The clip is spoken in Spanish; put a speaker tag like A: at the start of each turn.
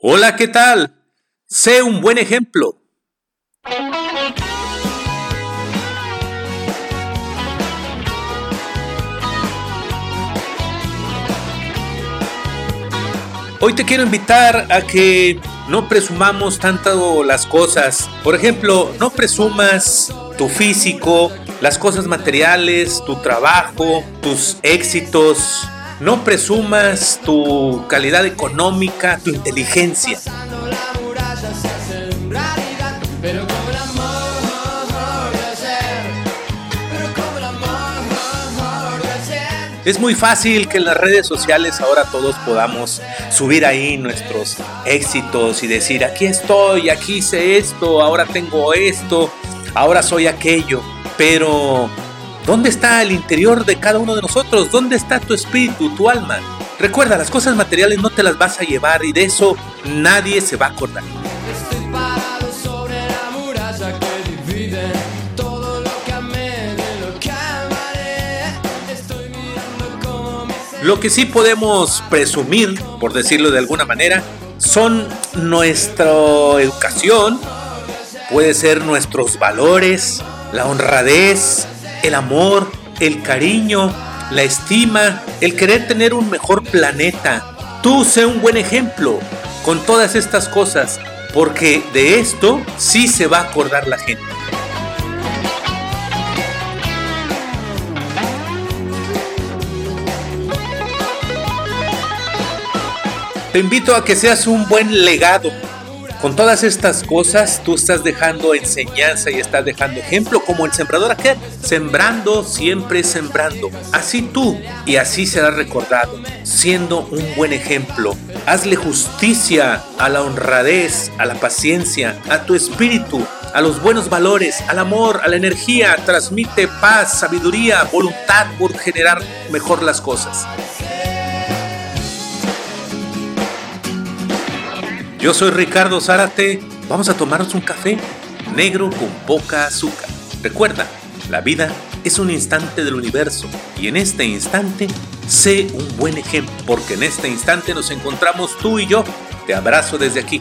A: Hola, ¿qué tal? Sé un buen ejemplo. Hoy te quiero invitar a que no presumamos tanto las cosas. Por ejemplo, no presumas tu físico, las cosas materiales, tu trabajo, tus éxitos. No presumas tu calidad económica, tu inteligencia. Es muy fácil que en las redes sociales ahora todos podamos subir ahí nuestros éxitos y decir, aquí estoy, aquí hice esto, ahora tengo esto, ahora soy aquello. Pero, ¿dónde está el interior de cada uno de nosotros? ¿Dónde está tu espíritu, tu alma? Recuerda, las cosas materiales no te las vas a llevar y de eso nadie se va a acordar. Lo que sí podemos presumir, por decirlo de alguna manera, son nuestra educación, puede ser nuestros valores, la honradez, el amor, el cariño, la estima, el querer tener un mejor planeta. Tú sé un buen ejemplo con todas estas cosas, porque de esto sí se va a acordar la gente. Te invito a que seas un buen legado. Con todas estas cosas tú estás dejando enseñanza y estás dejando ejemplo como el sembrador aquel, sembrando, siempre sembrando. Así tú y así serás recordado, siendo un buen ejemplo. Hazle justicia a la honradez, a la paciencia, a tu espíritu, a los buenos valores, al amor, a la energía. Transmite paz, sabiduría, voluntad por generar mejor las cosas. Yo soy Ricardo Zárate. Vamos a tomarnos un café negro con poca azúcar. Recuerda, la vida es un instante del universo y en este instante sé un buen ejemplo porque en este instante nos encontramos tú y yo. Te abrazo desde aquí.